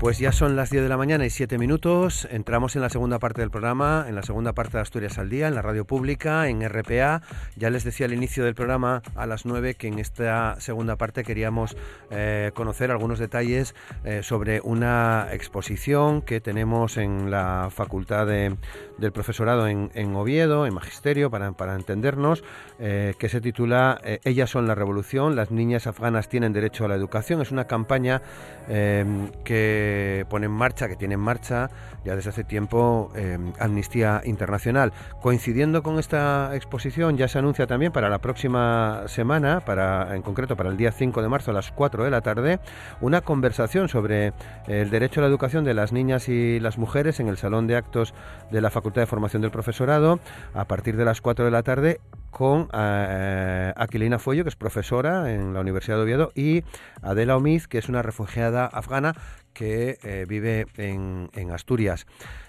Pues ya son las 10 de la mañana y 7 minutos. Entramos en la segunda parte del programa, en la segunda parte de Asturias al Día, en la radio pública, en RPA. Ya les decía al inicio del programa, a las 9, que en esta segunda parte queríamos eh, conocer algunos detalles eh, sobre una exposición que tenemos en la Facultad de, del Profesorado en, Oviedo, en Magisterio, para, para entendernos, eh, que se titula Ellas son la revolución, las niñas afganas tienen derecho a la educación. Es una campaña que pone en marcha, que tiene en marcha ya desde hace tiempo eh, Amnistía Internacional. Coincidiendo con esta exposición, ya se anuncia también para la próxima semana, para, en concreto para el día 5 de marzo a las 4 de la tarde, una conversación sobre el derecho a la educación de las niñas y las mujeres en el Salón de Actos de la Facultad de Formación del Profesorado a partir de las 4 de la tarde con eh, Aquilina Fuello, que es profesora en la Universidad de Oviedo, y Adela Omiz, que es una refugiada afgana que eh, vive en, Asturias.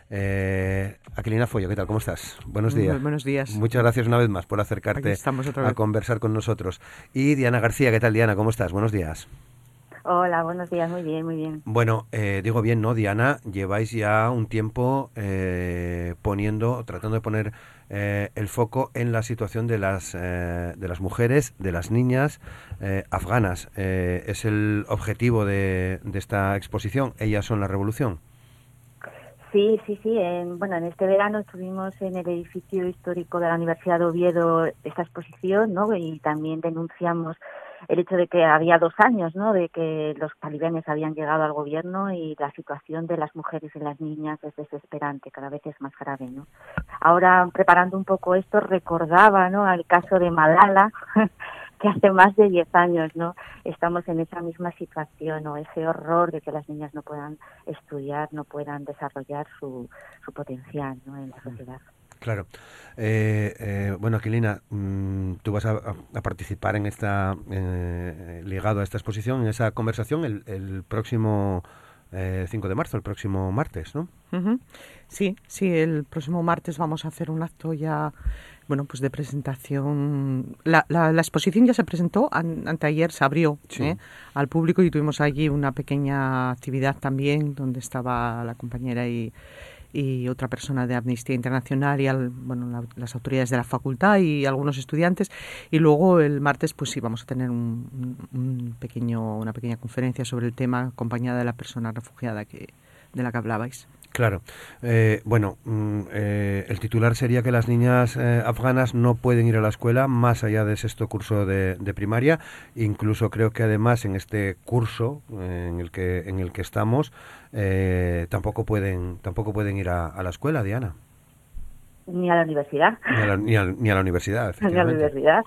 Eh, Aquilina Fuello, ¿qué tal? ¿Cómo estás? Buenos días. buenos días. Muchas gracias una vez más por acercarte a conversar con nosotros. Y Diana García, ¿qué tal Diana? ¿Cómo estás? Buenos días. Hola, buenos días, muy bien, muy bien. Bueno, eh, digo bien, ¿no, Diana? Lleváis ya un tiempo eh, poniendo, tratando de poner eh, el foco en la situación de las, de las mujeres, de las niñas afganas. ¿Es el objetivo de, de, esta exposición? ¿Ellas son la revolución? Sí, sí, sí. En, bueno, en este verano estuvimos en el edificio histórico de la Universidad de Oviedo esta exposición, ¿no? Y también denunciamos el hecho de que había dos años, ¿no? De que los talibanes habían llegado al gobierno y la situación de las mujeres y las niñas es desesperante, cada vez es más grave, ¿no? Ahora, preparando un poco esto, recordaba, ¿no? Al caso de Malala, que hace más de diez años, ¿no? Estamos en esa misma situación, o ese horror de que las niñas no puedan estudiar, no puedan desarrollar su, su potencial, ¿no? En la sociedad. Claro. Eh, eh, bueno, Aquilina, mm, tú vas a, participar en esta, eh, ligado a esta exposición, en esa conversación el, próximo 5 de marzo, el próximo martes, ¿no? Sí, sí, el próximo martes vamos a hacer un acto ya, bueno, pues de presentación. La, la, exposición ya se presentó, anteayer se abrió al público y tuvimos allí una pequeña actividad también donde estaba la compañera y y otra persona de Amnistía Internacional y bueno, las autoridades de la facultad y algunos estudiantes. Y luego el martes, pues sí, vamos a tener un, pequeño, una pequeña conferencia sobre el tema acompañada de la persona refugiada que, de la que hablabais. Claro. Eh, bueno, mm, eh, el titular sería que las niñas eh, afganas no pueden ir a la escuela más allá de sexto curso de, primaria. Incluso creo que además en este curso en el que en el que estamos tampoco pueden tampoco pueden ir a, la escuela, Diana. Ni a la universidad. Ni a la, ni a, la universidad. Ni a la universidad.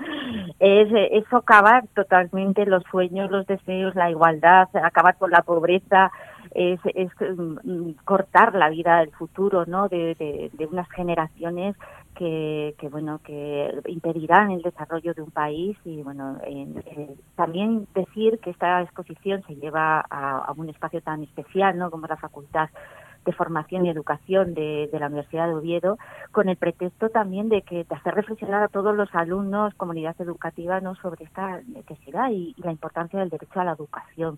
Es, es socavar totalmente los sueños, los deseos, la igualdad, acabar con la pobreza, es, mm, cortar la vida del futuro ¿no? de, de, unas generaciones que, que, bueno que impedirán el desarrollo de un país y bueno eh, también decir que esta exposición se lleva a, un espacio tan especial no como la facultad de formación y educación de, de, la Universidad de Oviedo, con el pretexto también de que de hacer reflexionar a todos los alumnos, comunidad educativa, no sobre esta necesidad y la importancia del derecho a la educación.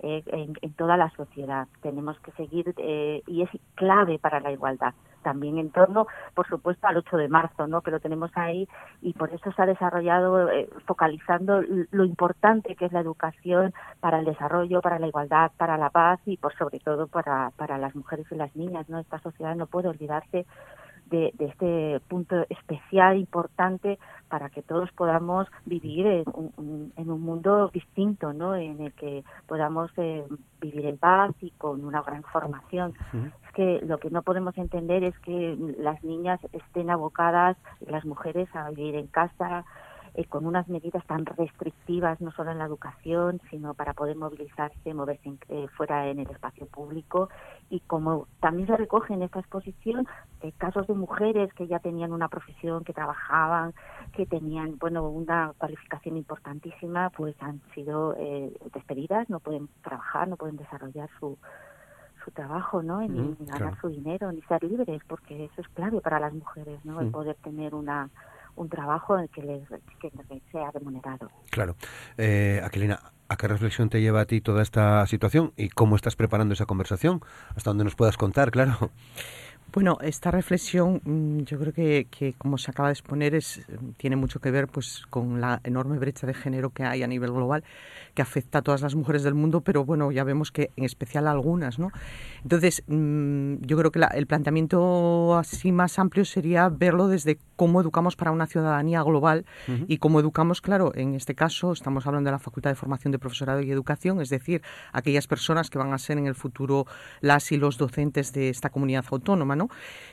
Eh, en, toda la sociedad. Tenemos que seguir eh, y es clave para la igualdad. También en torno, por supuesto, al 8 de marzo, ¿no? que lo tenemos ahí y por eso se ha desarrollado eh, focalizando lo importante que es la educación para el desarrollo, para la igualdad, para la paz y, por sobre todo, para, para las mujeres y las niñas. ¿no? Esta sociedad no puede olvidarse de, este punto especial, importante, para que todos podamos vivir en un, en un mundo distinto, ¿no? En el que podamos eh, vivir en paz y con una gran formación. Es que lo que no podemos entender es que las niñas estén abocadas, las mujeres, a vivir en casa, eh, con unas medidas tan restrictivas, no solo en la educación, sino para poder movilizarse, moverse eh, fuera en el espacio público. Y como también se recoge en esta exposición eh, casos de mujeres que ya tenían una profesión, que trabajaban, que tenían bueno una cualificación importantísima, pues han sido despedidas, no pueden trabajar, no pueden desarrollar su, su trabajo, ¿no? Ni, ganar su dinero, ni ser libres, porque eso es clave para las mujeres, ¿no? El poder tener una un trabajo que que, sea remunerado. Claro. Eh, Aquilina, ¿a qué reflexión te lleva a ti toda esta situación y cómo estás preparando esa conversación? Hasta donde nos puedas contar, claro. Bueno, esta reflexión mm, yo creo que, que, como se acaba de exponer es, tiene mucho que ver pues, con la enorme brecha de género que hay a nivel global que afecta a todas las mujeres del mundo, pero bueno, ya vemos que en especial a algunas, ¿no? Entonces, mm, yo creo que el planteamiento así más amplio sería verlo desde cómo educamos para una ciudadanía global y cómo educamos, claro, en este caso estamos hablando de la Facultad de Formación de Profesorado y Educación, es decir, aquellas personas que van a ser en el futuro las y los docentes de esta comunidad autónoma,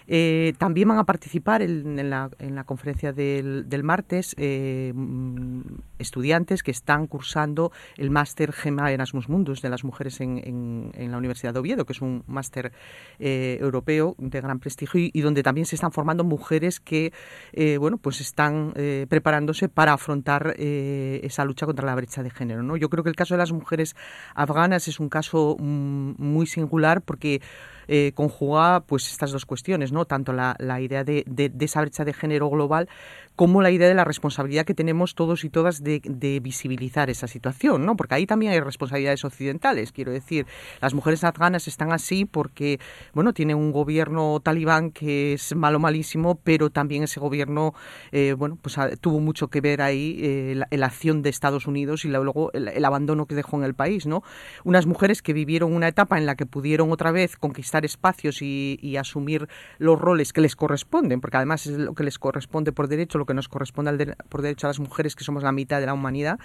Eh, también van a participar en, la, conferencia del, martes eh, mm, estudiantes que están cursando el máster GEMA Erasmus Mundus de las mujeres en, la Universidad de Oviedo, que es un máster eh, europeo de gran prestigio y, donde también se están formando mujeres que bueno, pues están preparándose para afrontar esa lucha contra la brecha de género. Yo creo que el caso de las mujeres afganas es un caso mm, muy singular porque eh, conjuga pues estas dos cuestiones, ¿no? Tanto la, la idea de, de, esa brecha de género global como la idea de la responsabilidad que tenemos todos y todas de, de, visibilizar esa situación, ¿no? Porque ahí también hay responsabilidades occidentales, quiero decir, las mujeres afganas están así porque, bueno, tiene un gobierno talibán que es malo malísimo, pero también ese gobierno, eh, bueno, pues tuvo mucho que ver ahí eh, la, acción de Estados Unidos y luego el, abandono que dejó en el país, ¿no? Unas mujeres que vivieron una etapa en la que pudieron otra vez conquistar espacios y, asumir los roles que les corresponden, porque además es lo que les corresponde por derecho, que nos corresponde por derecho a las mujeres, que somos la mitad de la humanidad,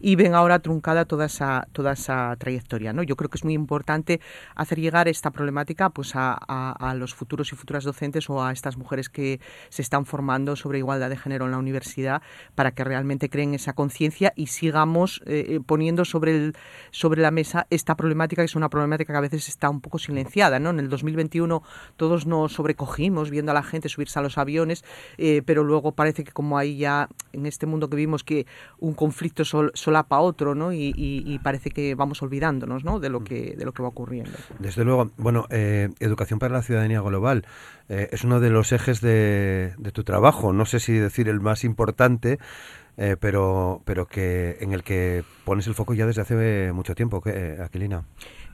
y ven ahora truncada toda esa, toda esa trayectoria. ¿no? Yo creo que es muy importante hacer llegar esta problemática pues, a, a, los futuros y futuras docentes o a estas mujeres que se están formando sobre igualdad de género en la universidad para que realmente creen esa conciencia y sigamos eh, eh, poniendo sobre, el, sobre la mesa esta problemática, que es una problemática que a veces está un poco silenciada. ¿no? En el 2021 todos nos sobrecogimos viendo a la gente subirse a los aviones, eh, pero luego parece que como hay ya en este mundo que vimos que un conflicto sol, solapa otro, ¿no? Y, parece que vamos olvidándonos, ¿no? De lo que de lo que va ocurriendo. Desde luego, bueno, eh, educación para la ciudadanía global eh, es uno de los ejes de, de, tu trabajo. No sé si decir el más importante. Eh, pero pero que en el que pones el foco ya desde hace mucho tiempo, ¿qué, Aquilina?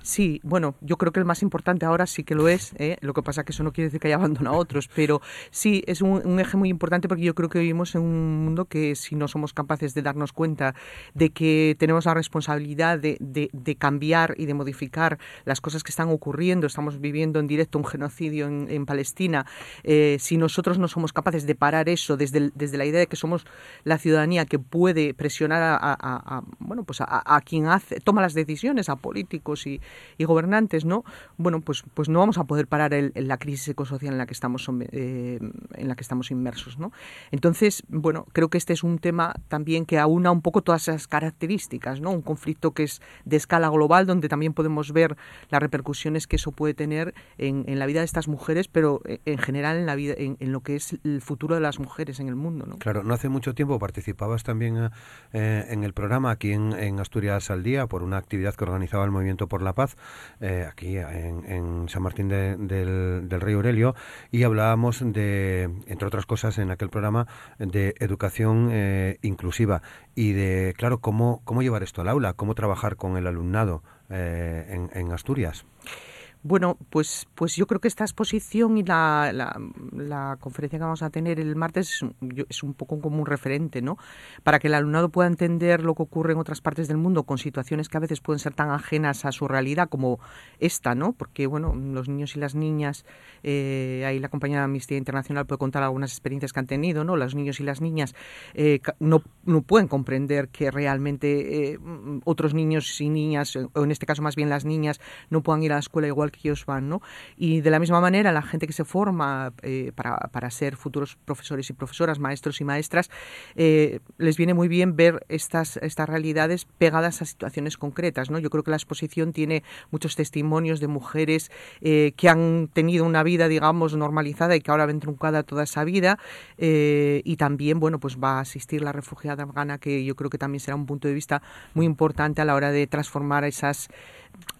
Sí, bueno, yo creo que el más importante ahora sí que lo es, ¿eh? lo que pasa que eso no quiere decir que haya abandonado a otros, pero sí es un, eje muy importante porque yo creo que vivimos en un mundo que si no somos capaces de darnos cuenta de que tenemos la responsabilidad de, de, cambiar y de modificar las cosas que están ocurriendo, estamos viviendo en directo un genocidio en, Palestina, eh, si nosotros no somos capaces de parar eso desde, desde la idea de que somos la ciudadanía que puede presionar a, a, bueno, pues a, quien hace, toma las decisiones, a políticos y, y gobernantes, ¿no? Bueno, pues, pues no vamos a poder parar el, la crisis ecosocial en la que estamos eh, en la que estamos inmersos, ¿no? Entonces, bueno, creo que este es un tema también que aúna un poco todas esas características, ¿no? Un conflicto que es de escala global, donde también podemos ver las repercusiones que eso puede tener en, en la vida de estas mujeres, pero eh, en general en la vida, en, lo que es el futuro de las mujeres en el mundo, ¿no? Claro, no hace mucho tiempo participabas también eh, en el programa aquí en, en Asturias al Día por una actividad que organizaba el Movimiento por la Paz eh, aquí en, San Martín del, del, Río Aurelio, y hablábamos de, entre otras cosas, en aquel programa, de educación eh, inclusiva y de, claro, cómo, cómo llevar esto al aula, cómo trabajar con el alumnado eh, en, en Asturias. Bueno, pues, pues yo creo que esta exposición y la, la, conferencia que vamos a tener el martes es un, poco como un referente, ¿no? Para que el alumnado pueda entender lo que ocurre en otras partes del mundo con situaciones que a veces pueden ser tan ajenas a su realidad como esta, ¿no? Porque, bueno, los niños y las niñas, eh, ahí la compañía de Amnistía Internacional puede contar algunas experiencias que han tenido, ¿no? Los niños y las niñas eh, no, no pueden comprender que realmente eh, otros niños y niñas, o en este caso más bien las niñas, no puedan ir a la escuela igual que ellos van, ¿no? Y de la misma manera, la gente que se forma eh, para, para, ser futuros profesores y profesoras, maestros y maestras, eh, les viene muy bien ver estas, estas realidades pegadas a situaciones concretas, ¿no? Yo creo que la exposición tiene muchos testimonios de mujeres eh, que han tenido una vida, digamos, normalizada y que ahora ven truncada toda esa vida, y también, bueno, pues va a asistir la refugiada afgana, que yo creo que también será un punto de vista muy importante a la hora de transformar esas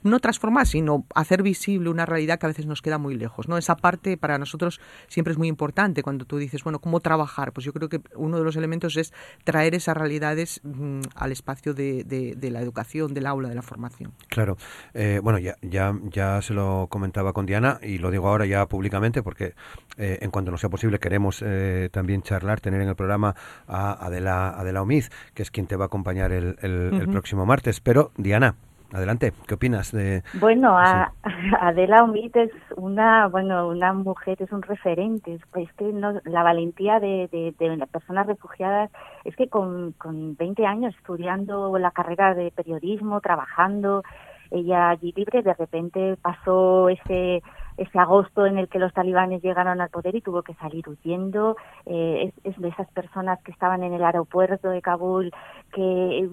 no transformar, sino hacer visible una realidad que a veces nos queda muy lejos. ¿no? Esa parte para nosotros siempre es muy importante cuando tú dices, bueno, ¿cómo trabajar? Pues yo creo que uno de los elementos es traer esas realidades mm, al espacio de, de, la educación, del aula, de la formación. Claro. Eh, bueno, ya, ya, ya se lo comentaba con Diana y lo digo ahora ya públicamente porque eh, en cuanto no sea posible queremos eh, también charlar, tener en el programa a Adela, Adela Omiz, que es quien te va a acompañar el, el próximo martes. Pero, Diana, Adelante, ¿qué opinas de Bueno, Adela Omid es una, bueno, una mujer, es un referente, es que no, la valentía de, de, personas refugiadas es que con, con 20 años estudiando la carrera de periodismo, trabajando, ella allí libre, de repente pasó ese ese agosto en el que los talibanes llegaron al poder y tuvo que salir huyendo. Eh, es, de esas personas que estaban en el aeropuerto de Kabul, que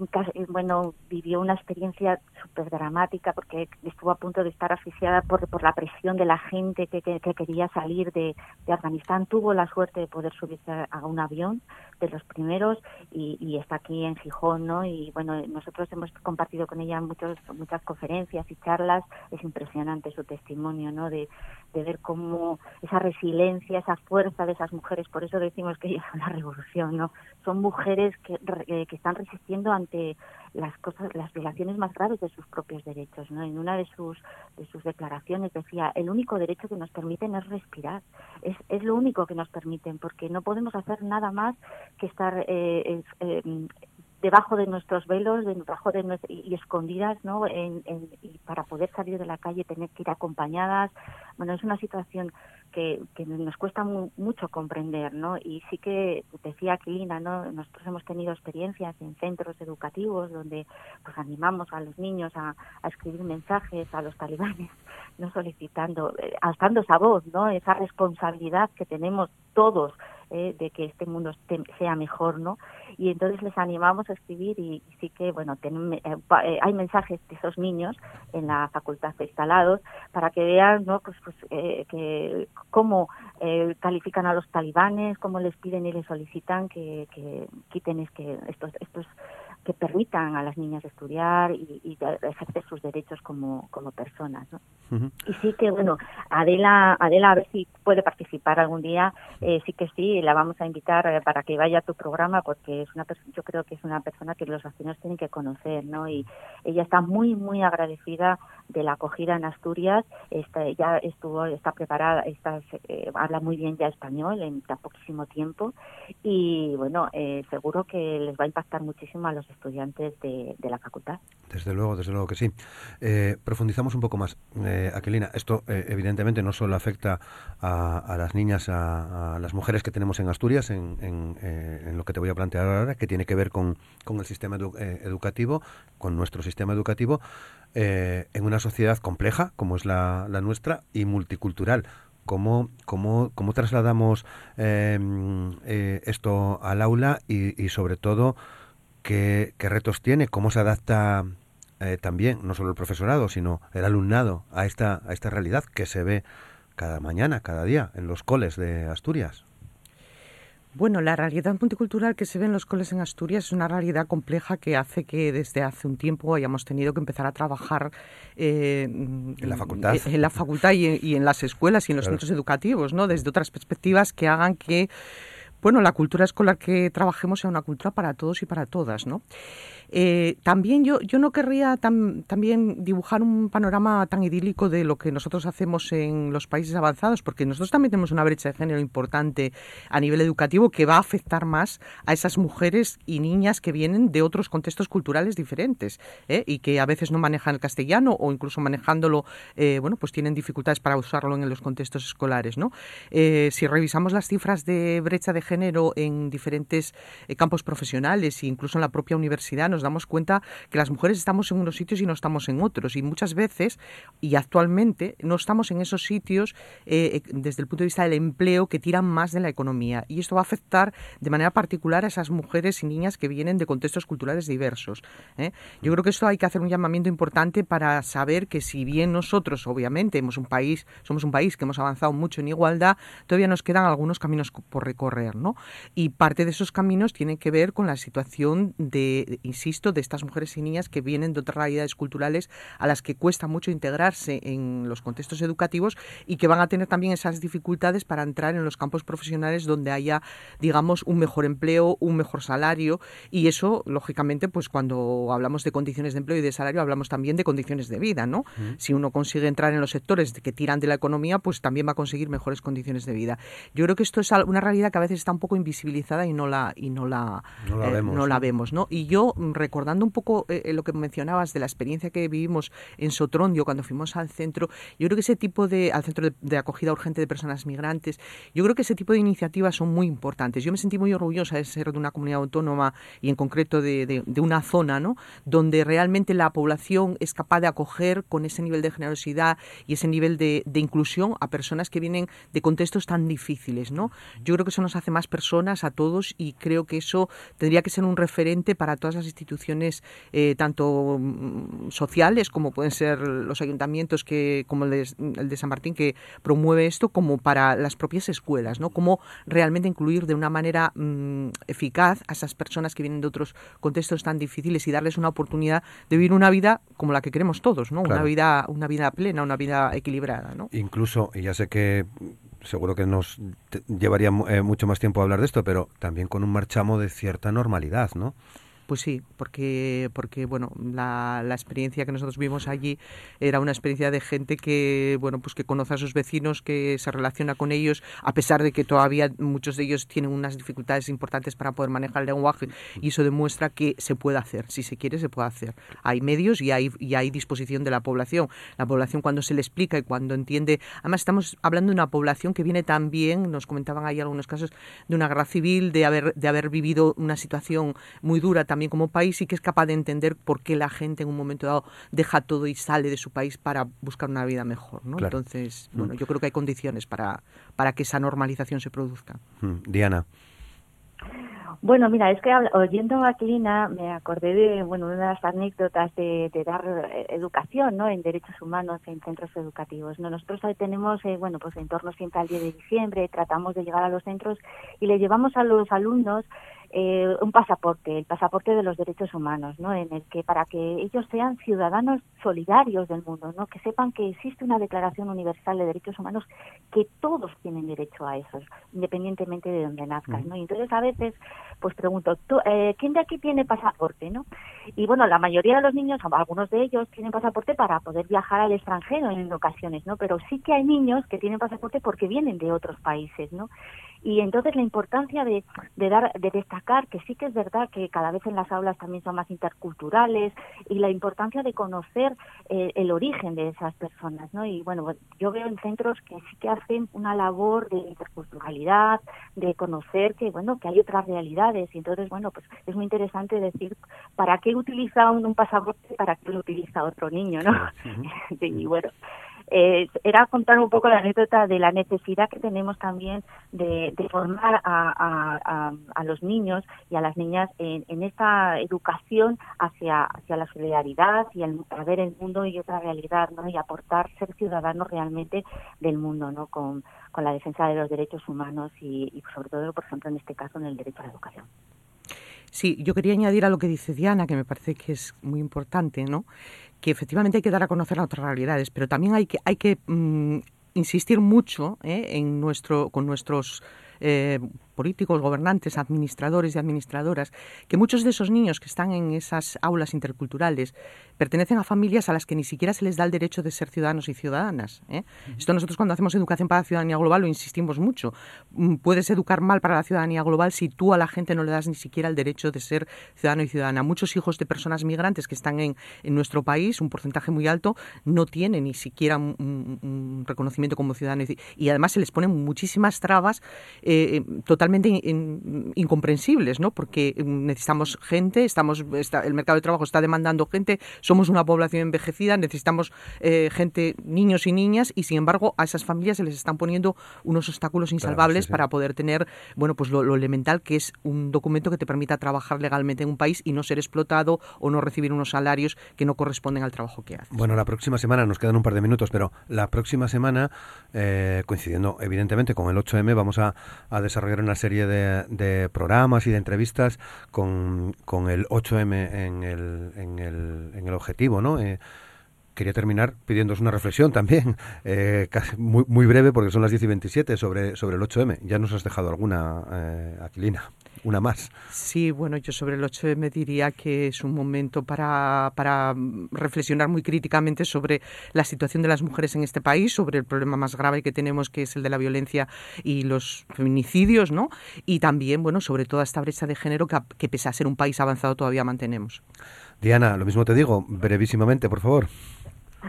bueno vivió una experiencia súper dramática porque estuvo a punto de estar asfixiada por, por la presión de la gente que, que, quería salir de, de, Afganistán. Tuvo la suerte de poder subirse a un avión de los primeros y, y, está aquí en Gijón, ¿no? Y bueno, nosotros hemos compartido con ella muchos, muchas conferencias y charlas. Es impresionante su testimonio, ¿no? De, de ver cómo esa resiliencia, esa fuerza de esas mujeres, por eso decimos que ellas son la revolución, ¿no? Son mujeres que, eh, que están resistiendo ante las cosas, las violaciones más graves de sus propios derechos, ¿no? En una de sus de sus declaraciones decía, el único derecho que nos permiten es respirar, es, es lo único que nos permiten, porque no podemos hacer nada más que estar eh, eh, debajo de nuestros velos, debajo de y, escondidas, ¿no? En, y para poder salir de la calle tener que ir acompañadas. Bueno, es una situación que, que nos cuesta mucho comprender, ¿no? Y sí que decía Aquilina, ¿no? Nosotros hemos tenido experiencias en centros educativos donde pues animamos a los niños a, a escribir mensajes a los talibanes, no solicitando, eh, alzando esa voz, ¿no? Esa responsabilidad que tenemos todos eh, de que este mundo sea mejor, ¿no? Y entonces les animamos a escribir y, sí que, bueno, eh, eh, hay mensajes de esos niños en la facultad instalados para que vean, ¿no? Pues, pues que cómo califican a los talibanes, cómo les piden y les solicitan que, que quiten es que estos estos que permitan a las niñas estudiar y, y ejercer sus derechos como, como personas. ¿no? Y sí que, bueno, Adela, Adela, a ver si puede participar algún día, eh, sí que sí, la vamos a invitar eh, para que vaya a tu programa porque es una yo creo que es una persona que los vecinos tienen que conocer, ¿no? Y ella está muy, muy agradecida de la acogida en Asturias, está, ya estuvo, está preparada, está, eh, habla muy bien ya español en tan poquísimo tiempo y, bueno, seguro que les va a impactar muchísimo a los estudiantes de, la facultad. Desde luego, desde luego que sí. Eh, profundizamos un poco más. Eh, Aquilina, esto eh, evidentemente no solo afecta a, las niñas, a, las mujeres que tenemos en Asturias, en, en, lo que te voy a plantear ahora, que tiene que ver con, con el sistema educativo, con nuestro sistema educativo, en una sociedad compleja como es la, la nuestra y multicultural. ¿Cómo, cómo, cómo trasladamos em, esto al aula y, y sobre todo qué, retos tiene, cómo se adapta eh, también, no solo el profesorado, sino el alumnado a esta, a esta realidad que se ve cada mañana, cada día, en los coles de Asturias. Bueno, la realidad multicultural que se ve en los coles en Asturias es una realidad compleja que hace que desde hace un tiempo hayamos tenido que empezar a trabajar eh, en la facultad, en, la facultad y, en, las escuelas y en los centros educativos, ¿no? Desde otras perspectivas que hagan que bueno, la cultura escolar que trabajemos sea una cultura para todos y para todas, ¿no? Eh, también yo, yo no querría también dibujar un panorama tan idílico de lo que nosotros hacemos en los países avanzados, porque nosotros también tenemos una brecha de género importante a nivel educativo que va a afectar más a esas mujeres y niñas que vienen de otros contextos culturales diferentes ¿eh? y que a veces no manejan el castellano o incluso manejándolo, eh, bueno, pues tienen dificultades para usarlo en los contextos escolares, ¿no? si revisamos las cifras de brecha de género en diferentes campos profesionales e incluso en la propia universidad, nos nos damos cuenta que las mujeres estamos en unos sitios y no estamos en otros. Y muchas veces, y actualmente, no estamos en esos sitios eh, eh, desde el punto de vista del empleo que tiran más de la economía. Y esto va a afectar de manera particular a esas mujeres y niñas que vienen de contextos culturales diversos. ¿eh? Yo creo que esto hay que hacer un llamamiento importante para saber que si bien nosotros, obviamente, hemos un país, somos un país que hemos avanzado mucho en igualdad, todavía nos quedan algunos caminos por recorrer, ¿no? Y parte de esos caminos tienen que ver con la situación de, insisto, de estas mujeres y niñas que vienen de otras realidades culturales a las que cuesta mucho integrarse en los contextos educativos y que van a tener también esas dificultades para entrar en los campos profesionales donde haya, digamos, un mejor empleo, un mejor salario y eso, lógicamente, pues cuando hablamos de condiciones de empleo y de salario, hablamos también de condiciones de vida, ¿no? Si uno consigue entrar en los sectores que tiran de la economía, pues también va a conseguir mejores condiciones de vida. Yo creo que esto es una realidad que a veces está un poco invisibilizada y no la y no la no la, eh, vemos, no la vemos, ¿no? Y yo mm, recordando un poco eh, lo que mencionabas de la experiencia que vivimos en Sotrondio cuando fuimos al centro, yo creo que ese tipo de al centro de, acogida urgente de personas migrantes, yo creo que ese tipo de iniciativas son muy importantes. Yo me sentí muy orgullosa de ser de una comunidad autónoma y en concreto de, de, una zona, ¿no? Donde realmente la población es capaz de acoger con ese nivel de generosidad y ese nivel de, de inclusión a personas que vienen de contextos tan difíciles, ¿no? Yo creo que eso nos hace más personas a todos y creo que eso tendría que ser un referente para todas las instituciones, eh, tanto mm, sociales como pueden ser los ayuntamientos que, como el de, San Martín, que promueve esto, como para las propias escuelas, ¿no? Cómo realmente incluir de una manera mm, eficaz a esas personas que vienen de otros contextos tan difíciles y darles una oportunidad de vivir una vida como la que queremos todos, ¿no? Una vida, una vida plena, una vida equilibrada, ¿no? Incluso, y ya sé que seguro que nos llevaría eh, mucho más tiempo hablar de esto, pero también con un marchamo de cierta normalidad, ¿no? Pues sí, porque, porque bueno, la, la, experiencia que nosotros vimos allí era una experiencia de gente que, bueno, pues que conoce a sus vecinos, que se relaciona con ellos, a pesar de que todavía muchos de ellos tienen unas dificultades importantes para poder manejar el lenguaje, y eso demuestra que se puede hacer, si se quiere, se puede hacer. Hay medios y hay, y hay disposición de la población. La población cuando se le explica y cuando entiende, además estamos hablando de una población que viene también, nos comentaban ahí algunos casos, de una guerra civil, de haber, de haber vivido una situación muy dura también como país y que es capaz de entender por qué la gente en un momento dado deja todo y sale de su país para buscar una vida mejor. ¿no? Entonces, bueno, mm. yo creo que hay condiciones para, para que esa normalización se produzca. Mm. Diana. Bueno, mira, es que oyendo a Clina me acordé de bueno una de las anécdotas de, dar eh, educación, ¿no? En derechos humanos en centros educativos. ¿no? Nosotros tenemos, eh, bueno, pues en torno siempre al 10 de diciembre, tratamos de llegar a los centros y le llevamos a los alumnos eh, un pasaporte, el pasaporte de los derechos humanos, ¿no? En el que para que ellos sean ciudadanos solidarios del mundo, ¿no? Que sepan que existe una Declaración Universal de Derechos Humanos que todos tienen derecho a esos, independientemente de donde nazcas, ¿no? Y entonces a veces, pues pregunto, eh, ¿quién de aquí tiene pasaporte, no? Y bueno, la mayoría de los niños, algunos de ellos tienen pasaporte para poder viajar al extranjero en ocasiones, ¿no? Pero sí que hay niños que tienen pasaporte porque vienen de otros países, ¿no? Y entonces la importancia de, de, dar, de destacar que sí que es verdad que cada vez en las aulas también son más interculturales y la importancia de conocer eh, el origen de esas personas, ¿no? Y bueno, yo veo en centros que sí que hacen una labor de interculturalidad, de conocer que, bueno, que hay otras realidades y entonces, bueno, pues es muy interesante decir para qué utiliza un, un pasaporte, para qué lo utiliza otro niño, ¿no? y bueno, eh, era contar un poco la anécdota de la necesidad que tenemos también de, formar a, los niños y a las niñas en, esta educación hacia, hacia la solidaridad y el, a ver el mundo y otra realidad, ¿no? Y aportar ser ciudadanos realmente del mundo, ¿no? Con, con la defensa de los derechos humanos y, y sobre todo, por ejemplo, en este caso, en el derecho a la educación. Sí, yo quería añadir a lo que dice Diana, que me parece que es muy importante, ¿no? Que efectivamente hay que dar a conocer otras realidades, pero también hay que, hay que mm, insistir mucho ¿eh? en nuestro, con nuestros eh, políticos, gobernantes, administradores y administradoras, que muchos de esos niños que están en esas aulas interculturales pertenecen a familias a las que ni siquiera se les da el derecho de ser ciudadanos y ciudadanas. ¿eh? Esto nosotros cuando hacemos educación para la ciudadanía global lo insistimos mucho. Mm, puedes educar mal para la ciudadanía global si tú a la gente no le das ni siquiera el derecho de ser ciudadano y ciudadana. Muchos hijos de personas migrantes que están en, en nuestro país, un porcentaje muy alto, no tienen ni siquiera un, reconocimiento como ciudadano y, además se les ponen muchísimas trabas eh, totalmente totalmente incomprensibles, ¿no? Porque necesitamos gente, estamos, el mercado de trabajo está demandando gente, somos una población envejecida, necesitamos eh, gente, niños y niñas, y sin embargo a esas familias se les están poniendo unos obstáculos insalvables para poder tener, bueno, pues lo, elemental que es un documento que te permita trabajar legalmente en un país y no ser explotado o no recibir unos salarios que no corresponden al trabajo que haces. Bueno, la próxima semana, nos quedan un par de minutos, pero la próxima semana, eh, coincidiendo evidentemente con el 8M, vamos a, desarrollar una serie de, programas y de entrevistas con, con el 8M en el, en el, en el objetivo, ¿no? Eh, quería terminar pidiéndoos una reflexión también, eh, casi muy, muy, breve porque son las 10 y 27 sobre, sobre el 8M. Ya nos has dejado alguna, eh, Aquilina, una más. Sí, bueno, yo sobre el 8M diría que es un momento para, para reflexionar muy críticamente sobre la situación de las mujeres en este país, sobre el problema más grave que tenemos que es el de la violencia y los feminicidios, ¿no? Y también, bueno, sobre toda esta brecha de género que pese a ser un país avanzado todavía mantenemos. Diana, lo mismo te digo, brevísimamente, por favor.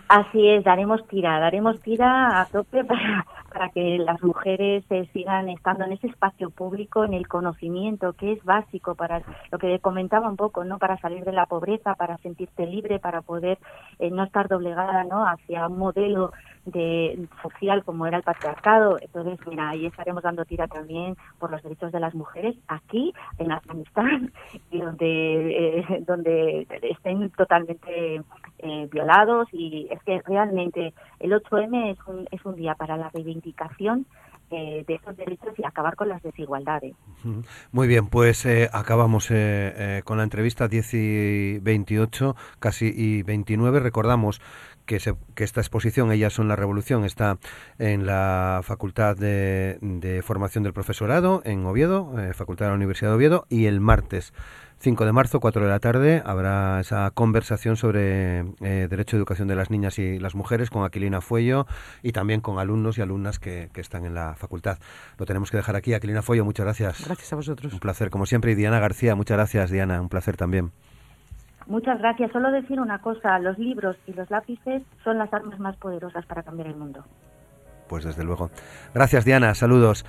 Así es, daremos tira, daremos tira a tope para, para que las mujeres eh, sigan estando en ese espacio público, en el conocimiento, que es básico para lo que comentaba un poco, ¿no? Para salir de la pobreza, para sentirte libre, para poder eh, no estar doblegada, ¿no? Hacia un modelo de social como era el patriarcado. Entonces, mira, ahí estaremos dando tira también por los derechos de las mujeres aquí en Afganistán donde eh, donde estén totalmente eh, violados y es que realmente el 8M es un, es un día para la reivindicación eh, de esos derechos y acabar con las desigualdades. Muy bien, pues eh, acabamos eh, con la entrevista 10 y 28, casi y 29. Recordamos que, que, esta exposición, Ellas son la Revolución, está en la Facultad de, de Formación del Profesorado en Oviedo, Facultad de la Universidad de Oviedo, y el martes 5 de marzo, 4 de la tarde, habrá esa conversación sobre eh, derecho de educación de las niñas y las mujeres con Aquilina Fuello y también con alumnos y alumnas que, están en la facultad. Lo tenemos que dejar aquí. Aquilina Fuello, muchas gracias. Gracias a vosotros. Un placer, como siempre. Y Diana García, muchas gracias, Diana. Un placer también. Muchas gracias. Solo decir una cosa, los libros y los lápices son las armas más poderosas para cambiar el mundo. Pues desde luego. Gracias, Diana. Saludos.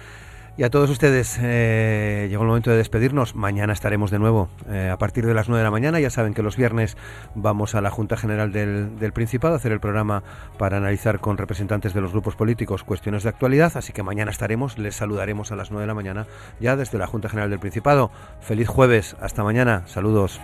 Y a todos ustedes, eh, llegó el momento de despedirnos. Mañana estaremos de nuevo eh, a partir de las 9 de la mañana. Ya saben que los viernes vamos a la Junta General del, del, Principado a hacer el programa para analizar con representantes de los grupos políticos cuestiones de actualidad. Así que mañana estaremos, les saludaremos a las 9 de la mañana ya desde la Junta General del Principado. Feliz jueves, hasta mañana, saludos.